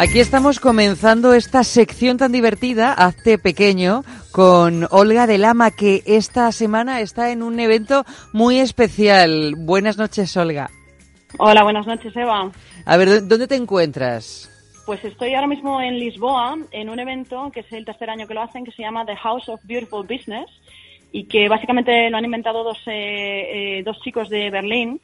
Aquí estamos comenzando esta sección tan divertida, Hazte Pequeño, con Olga de Lama, que esta semana está en un evento muy especial. Buenas noches, Olga. Hola, buenas noches, Eva. A ver, ¿dónde te encuentras? Pues estoy ahora mismo en Lisboa, en un evento que es el tercer año que lo hacen, que se llama The House of Beautiful Business, y que básicamente lo han inventado dos, eh, eh, dos chicos de Berlín,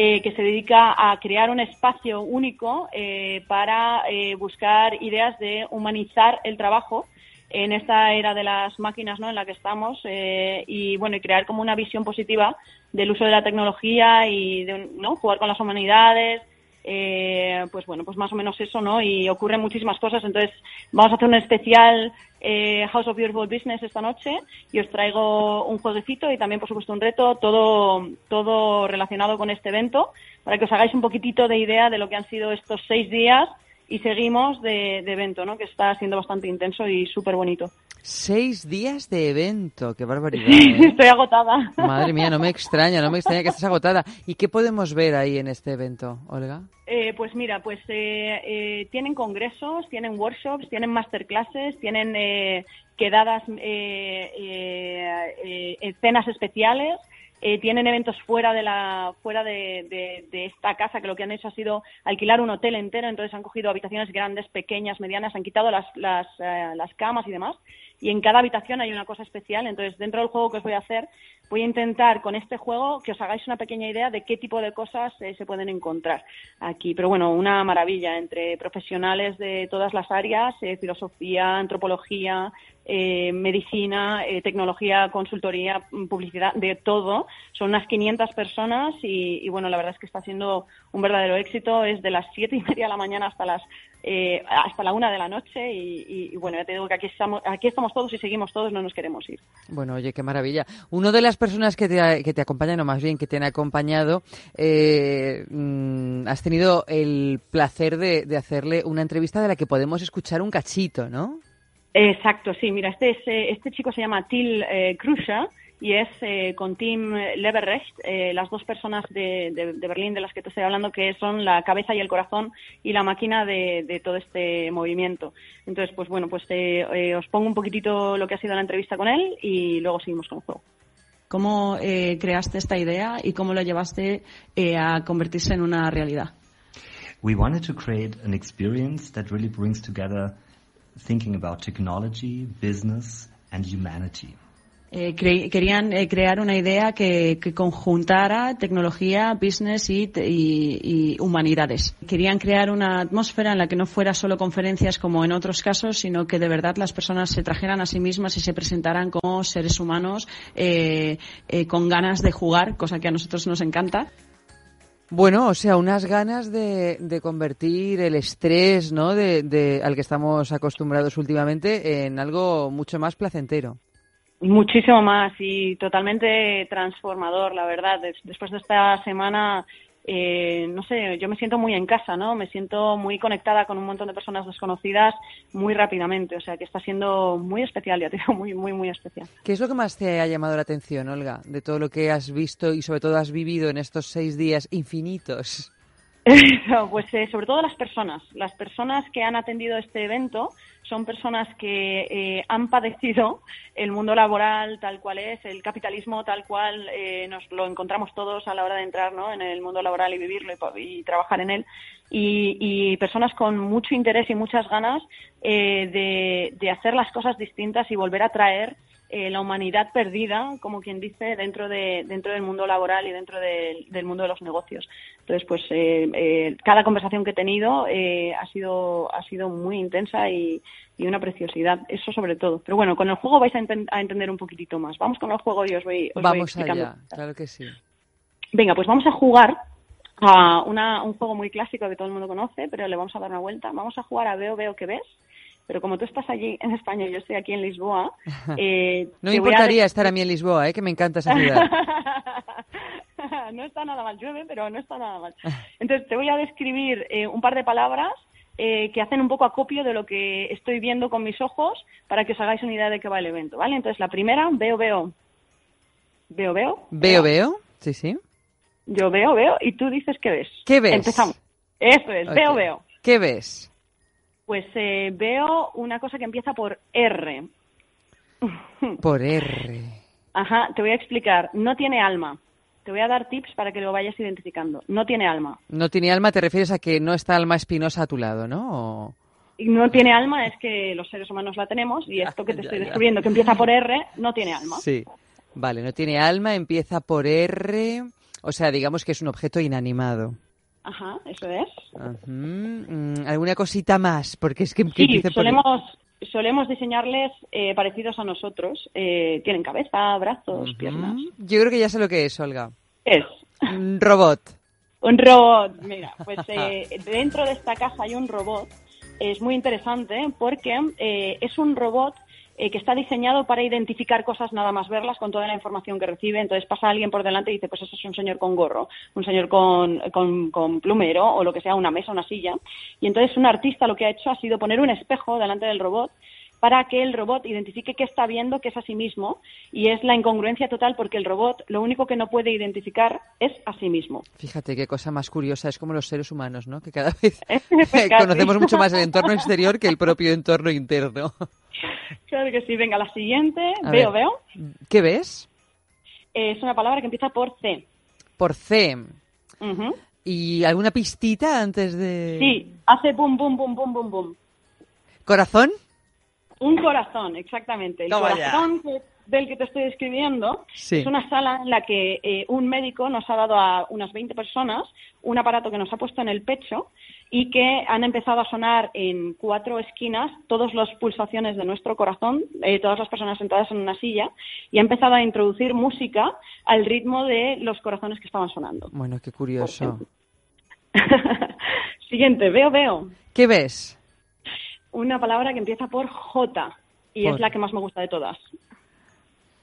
eh, que se dedica a crear un espacio único eh, para eh, buscar ideas de humanizar el trabajo en esta era de las máquinas ¿no? en la que estamos y bueno y crear como una visión positiva del uso de la tecnología y de ¿no? jugar con las humanidades eh, pues bueno, pues más o menos eso, ¿no? Y ocurren muchísimas cosas. Entonces, vamos a hacer un especial eh, House of Beautiful Business esta noche y os traigo un jueguecito y también, por supuesto, un reto, todo, todo relacionado con este evento, para que os hagáis un poquitito de idea de lo que han sido estos seis días y seguimos de, de evento, ¿no? Que está siendo bastante intenso y súper bonito. Seis días de evento, qué barbaridad. ¿eh? Estoy agotada. Madre mía, no me extraña, no me extraña que estés agotada. ¿Y qué podemos ver ahí en este evento, Olga? Eh, pues mira, pues eh, eh, tienen congresos, tienen workshops, tienen masterclasses, tienen eh, quedadas, eh, eh, eh, cenas especiales. Eh, tienen eventos fuera de la fuera de, de, de, esta casa que lo que han hecho ha sido alquilar un hotel entero entonces han cogido habitaciones grandes pequeñas medianas han quitado las las, eh, las camas y demás y en cada habitación hay una cosa especial. Entonces dentro del juego que os voy a hacer voy a intentar con este juego que os hagáis una pequeña idea de qué tipo de cosas eh, se pueden encontrar aquí. Pero bueno una maravilla entre profesionales de todas las áreas eh, filosofía antropología eh, medicina, eh, tecnología, consultoría, publicidad, de todo. Son unas 500 personas y, y, bueno, la verdad es que está siendo un verdadero éxito. Es de las siete y media de la mañana hasta las eh, hasta la una de la noche y, bueno, ya te digo que aquí estamos, aquí estamos todos y seguimos todos, no nos queremos ir. Bueno, oye, qué maravilla. Uno de las personas que te, que te acompañan, o más bien que te han acompañado, eh, mmm, has tenido el placer de, de hacerle una entrevista de la que podemos escuchar un cachito, ¿no? Exacto, sí. Mira, este, es, este chico se llama Till eh, Kruscher y es eh, con Tim Leverrecht, eh, las dos personas de, de, de, Berlín de las que te estoy hablando, que son la cabeza y el corazón y la máquina de, de todo este movimiento. Entonces, pues bueno, pues eh, os pongo un poquitito lo que ha sido la entrevista con él y luego seguimos con el juego. ¿Cómo eh, creaste esta idea y cómo lo llevaste eh, a convertirse en una realidad? We wanted to create an experience that really brings together thinking about technology, business and humanity. Eh, querían eh, crear una idea que, que, conjuntara tecnología, business y, y, humanidades. Querían crear una atmósfera en la que no fuera solo conferencias como en otros casos, sino que de verdad las personas se trajeran a sí mismas y se presentaran como seres humanos eh con ganas de jugar, cosa que a nosotros nos encanta. Bueno, o sea, unas ganas de, de convertir el estrés, ¿no? De, de, al que estamos acostumbrados últimamente en algo mucho más placentero. Muchísimo más y totalmente transformador, la verdad. Después de esta semana eh, no sé, yo me siento muy en casa, ¿no? Me siento muy conectada con un montón de personas desconocidas muy rápidamente, o sea que está siendo muy especial, ya te digo, muy, muy, muy especial. ¿Qué es lo que más te ha llamado la atención, Olga, de todo lo que has visto y sobre todo has vivido en estos seis días infinitos? pues eh, sobre todo las personas, las personas que han atendido este evento son personas que eh, han padecido el mundo laboral tal cual es, el capitalismo tal cual eh, nos lo encontramos todos a la hora de entrar ¿no? en el mundo laboral y vivirlo y, trabajar en él, y, y, personas con mucho interés y muchas ganas eh, de, de, hacer las cosas distintas y volver a traer eh, la humanidad perdida, como quien dice, dentro de dentro del mundo laboral y dentro del mundo de los negocios. Entonces, pues eh, eh, cada conversación que he tenido ha sido ha sido muy intensa y, una preciosidad, eso sobre todo. Pero bueno, con el juego vais a, entender un poquitito más. Vamos con el juego y os voy, os vamos explicando. Allá, claro que sí. Venga, pues vamos a jugar a un juego muy clásico que todo el mundo conoce, pero le vamos a dar una vuelta. Vamos a jugar a Veo, Veo, que ves pero como tú estás allí en España y yo estoy aquí en Lisboa... Eh, no me importaría estar a mí en Lisboa, ¿eh? que me encanta esa ciudad. no está nada mal, llueve, pero no está nada mal. Entonces, te voy a describir eh, un par de palabras eh, que hacen un poco acopio de lo que estoy viendo con mis ojos para que os hagáis una idea de qué va el evento, ¿vale? Entonces, la primera, veo, veo. Veo, veo. Veo, veo. Sí, sí. Yo veo, veo. Y tú dices qué ves. ¿Qué ves? Empezamos. Eso es, veo, veo. ¿Qué ves? Pues eh, veo una cosa que empieza por R. Por R. Ajá, te voy a explicar. No tiene alma. Te voy a dar tips para que lo vayas identificando. No tiene alma. No tiene alma, te refieres a que no está alma espinosa a tu lado, ¿no? No tiene alma es que los seres humanos la tenemos y esto que te estoy descubriendo, que empieza por R, no tiene alma. Sí. Vale, no tiene alma, empieza por R. O sea, digamos que es un objeto inanimado. Ajá, eso es. Mm, ¿Alguna cosita más? Porque es que, sí, solemos, solemos diseñarles eh, parecidos a nosotros. Eh, tienen cabeza, brazos, piernas. Yo creo que ya sé lo que es, Olga. Es. Un robot. un robot. Mira, pues eh, dentro de esta casa hay un robot. Es muy interesante porque es un robot eh, que está diseñado para identificar cosas nada más verlas con toda la información que recibe. Entonces pasa alguien por delante y dice, pues eso es un señor con gorro, un señor con, con, plumero o lo que sea, una mesa, una silla. Y entonces un artista lo que ha hecho ha sido poner un espejo delante del robot para que el robot identifique qué está viendo, que es a sí mismo, y es la incongruencia total porque el robot lo único que no puede identificar es a sí mismo. Fíjate qué cosa más curiosa, es como los seres humanos, ¿no? Que cada vez conocemos mucho más el entorno exterior que el propio entorno interno. Claro que sí, venga, la siguiente, veo, veo. ¿Qué ves? es una palabra que empieza por C. Por C. ¿Y alguna pistita antes de...? Sí, hace bum, bum, bum, bum, bum, bum. ¿Corazón? Un corazón, exactamente. El corazón del que te estoy describiendo es una sala en la que eh, un médico nos ha dado a unas 20 personas un aparato que nos ha puesto en el pecho y que han empezado a sonar en cuatro esquinas todas las pulsaciones de nuestro corazón, eh, todas las personas sentadas en una silla, y ha empezado a introducir música al ritmo de los corazones que estaban sonando. Bueno, qué curioso. Siguiente, veo, veo. ¿Qué ves? Una palabra que empieza por J y es la que más me gusta de todas.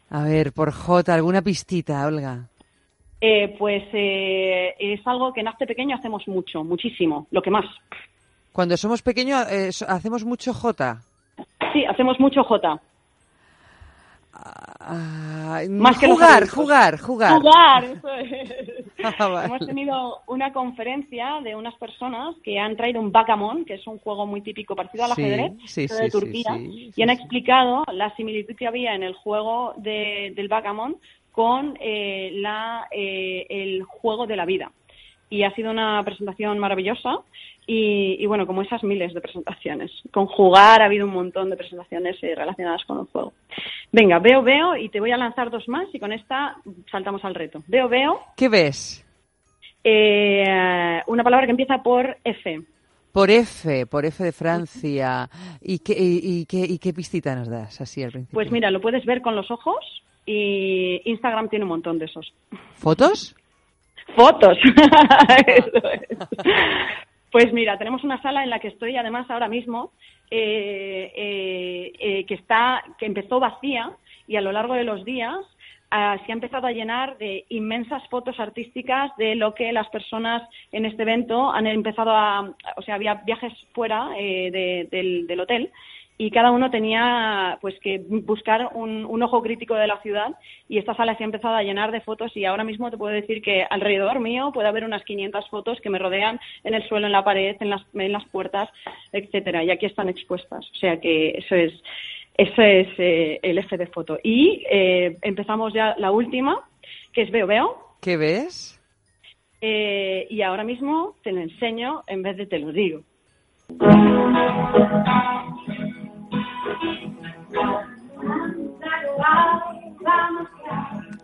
A ver, por J, ¿alguna pistita, Olga? Eh, pues eh, es algo que nace pequeño hacemos mucho, muchísimo, lo que más. Cuando somos pequeños eh, hacemos mucho J. Sí, hacemos mucho J. Ah, más que jugar, jugar, jugar. Jugar, eso es. Hemos tenido una conferencia de unas personas que han traído un backgammon, que es un juego muy típico parecido al ajedrez de Turquía, y han explicado la similitud que había en el juego de, del backgammon con eh, la, eh, el juego de la vida. Y ha sido una presentación maravillosa y, bueno, como esas miles de presentaciones. Con jugar ha habido un montón de presentaciones eh, relacionadas con el juego. Venga, veo, veo y te voy a lanzar dos más y con esta saltamos al reto. Veo, veo. ¿Qué ves? Eh, una palabra que empieza por F. Por F, por F de Francia. ¿Y qué, y, qué, y qué pistita nos das así al principio? Pues mira, lo puedes ver con los ojos y Instagram tiene un montón de esos. ¿Fotos? Fotos. Pues mira, tenemos una sala en la que estoy además ahora mismo eh, eh, eh, que está que empezó vacía y a lo largo de los días ah, se ha empezado a llenar de inmensas fotos artísticas de lo que las personas en este evento han empezado a, o sea, había viajes fuera del hotel y cada uno tenía pues que buscar un, ojo crítico de la ciudad y esta sala se ha empezado a llenar de fotos y ahora mismo te puedo decir que alrededor mío puede haber unas 500 fotos que me rodean en el suelo, en la pared, en las, en las puertas, etcétera y aquí están expuestas, o sea que eso es eso es eh, el eje de foto. Y eh, empezamos ya la última que es veo veo. ¿qué ves? Eh, y ahora mismo te lo enseño en vez de te lo digo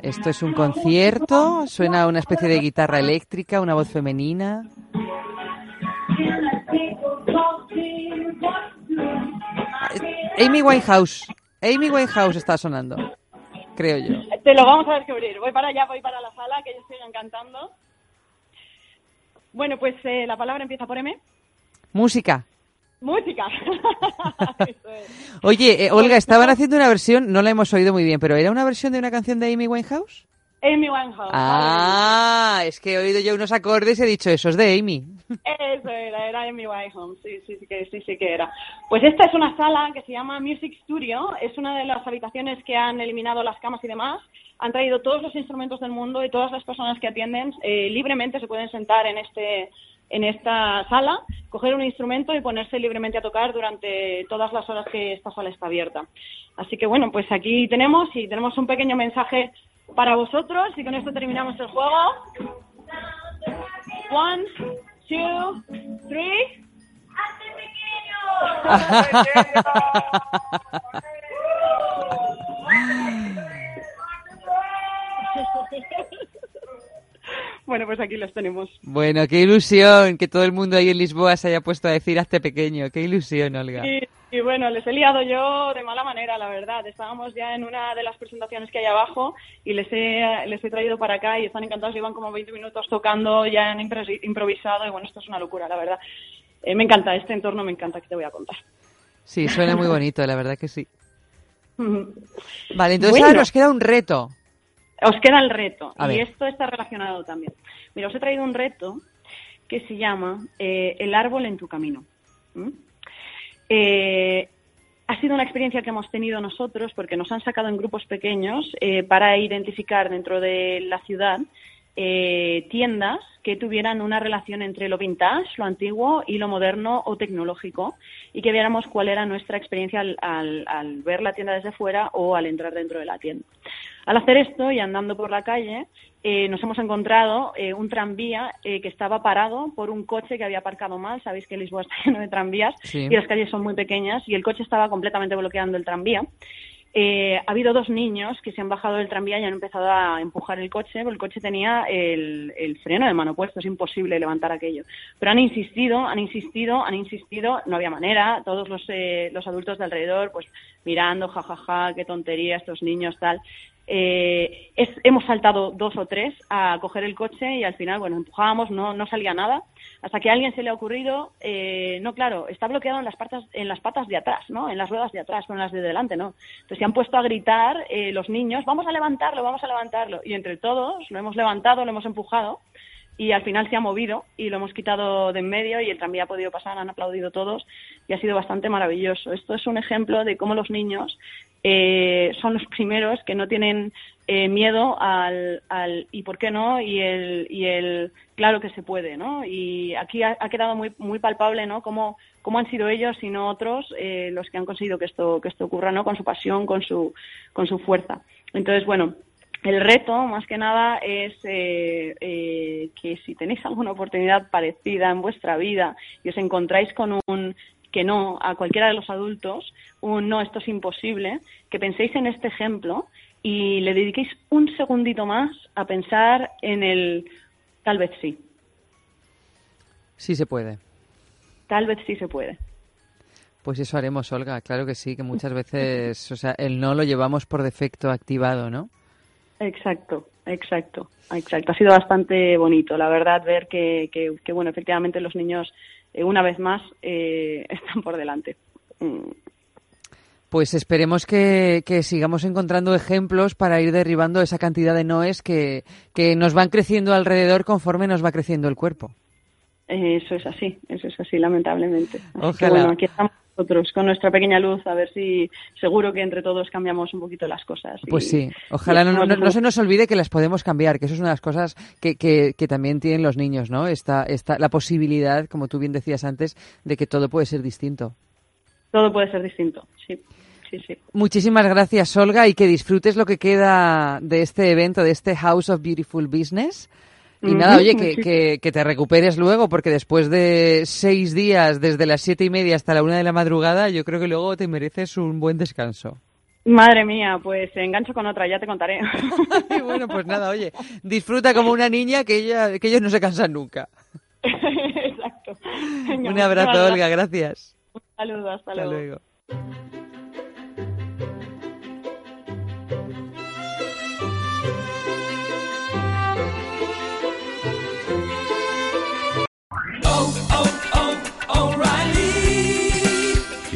Esto es un concierto, suena una especie de guitarra eléctrica, una voz femenina. Amy Winehouse. Amy Winehouse está sonando, creo yo. Te lo vamos a descubrir. Voy para allá, voy para la sala, que ellos siguen cantando. Bueno, pues eh, la palabra empieza por M. Música. Música. Oye, eh, Olga, estaban haciendo una versión, no la hemos oído muy bien, pero ¿era una versión de una canción de Amy Winehouse? Amy Winehouse. Ah, es que he oído yo unos acordes y he dicho, eso es de Amy. Eso era, era Amy Winehouse, sí, sí, sí, que, sí, sí que era. Pues esta es una sala que se llama Music Studio, es una de las habitaciones que han eliminado las camas y demás, han traído todos los instrumentos del mundo y todas las personas que atienden eh, libremente se pueden sentar en este en esta sala, coger un instrumento y ponerse libremente a tocar durante todas las horas que esta sala está abierta. Así que bueno, pues aquí tenemos y tenemos un pequeño mensaje para vosotros y con esto terminamos el juego. One, two, three. Bueno, pues aquí los tenemos. Bueno, qué ilusión que todo el mundo ahí en Lisboa se haya puesto a decir hazte pequeño. Qué ilusión, Olga. Y, bueno, les he liado yo de mala manera, la verdad. Estábamos ya en una de las presentaciones que hay abajo y les he, les he traído para acá y están encantados. Llevan como 20 minutos tocando, ya han improvisado y bueno, esto es una locura, la verdad. Eh, me encanta, este entorno me encanta que te voy a contar. Sí, suena muy bonito, la verdad que sí. Vale, entonces ahora nos queda un reto. Os queda el reto y esto está relacionado también. Mira, os he traído un reto que se llama eh, El árbol en tu camino. Eh, ha sido una experiencia que hemos tenido nosotros porque nos han sacado en grupos pequeños eh, para identificar dentro de la ciudad tiendas que tuvieran una relación entre lo vintage, lo antiguo y lo moderno o tecnológico y que viéramos cuál era nuestra experiencia al ver la tienda desde fuera o al entrar dentro de la tienda. Al hacer esto y andando por la calle, eh, nos hemos encontrado eh, un tranvía eh, que estaba parado por un coche que había aparcado mal. Sabéis que Lisboa está lleno de tranvías y las calles son muy pequeñas y el coche estaba completamente bloqueando el tranvía. ha habido dos niños que se han bajado del tranvía y han empezado a empujar el coche, porque el coche tenía el, el, freno de mano puesto, es imposible levantar aquello. Pero han insistido, han insistido, han insistido, no había manera, todos los, los adultos de alrededor, pues mirando, jajaja, ja, ja, qué tontería estos niños, tal. Eh, hemos saltado dos o tres a coger el coche y al final, bueno, empujábamos, no, no salía nada, hasta que a alguien se le ha ocurrido, eh, no, claro, está bloqueado en las, patas, en las patas de atrás, ¿no? En las ruedas de atrás, no en las de delante, ¿no? Entonces se han puesto a gritar eh, los niños, vamos a levantarlo, vamos a levantarlo. Y entre todos lo hemos levantado, lo hemos empujado y al final se ha movido y lo hemos quitado de en medio y el tranvía ha podido pasar, han aplaudido todos y ha sido bastante maravilloso. Esto es un ejemplo de cómo los niños eh, son los primeros que no tienen eh, miedo al, al, y por qué no y el, y el claro que se puede, ¿no? Y aquí ha, quedado muy, muy palpable, ¿no? Cómo, cómo han sido ellos y no otros eh, los que han conseguido que esto, que esto ocurra, ¿no? Con su pasión, con su, con su fuerza. Entonces, bueno, el reto, más que nada, es eh, eh, que si tenéis alguna oportunidad parecida en vuestra vida y os encontráis con un que no a cualquiera de los adultos, un no, esto es imposible, que penséis en este ejemplo y le dediquéis un segundito más a pensar en el tal vez sí. Sí se puede. Tal vez sí se puede. Pues eso haremos, Olga. Claro que sí, que muchas veces, o sea, el no lo llevamos por defecto activado, ¿no? Exacto, exacto, exacto. Ha sido bastante bonito, la verdad, ver que, que, bueno, efectivamente los niños eh, una vez más eh, están por delante. Mm. Pues esperemos que, sigamos encontrando ejemplos para ir derribando esa cantidad de noes que, que nos van creciendo alrededor conforme nos va creciendo el cuerpo. Eso es así, eso es así, lamentablemente. bueno, aquí estamos nosotros con nuestra pequeña luz a ver si seguro que entre todos cambiamos un poquito las cosas. Pues sí, ojalá no, no, se nos olvide que las podemos cambiar, que eso es una de las cosas que, que, que también tienen los niños, ¿no? Esta, esta, la posibilidad, como tú bien decías antes, de que todo puede ser distinto. Todo puede ser distinto, sí. Sí, sí. Muchísimas gracias, Olga, y que disfrutes lo que queda de este evento, de este House of Beautiful Business. Y nada, oye, que, que, te recuperes luego, porque después de seis días, desde las siete y media hasta la una de la madrugada, yo creo que luego te mereces un buen descanso. Madre mía, pues engancho con otra, ya te contaré. bueno, pues nada, oye, disfruta como una niña que, ella, que ellos no se cansan nunca. Exacto. Un abrazo, Olga, gracias. Un saludo, hasta, hasta luego.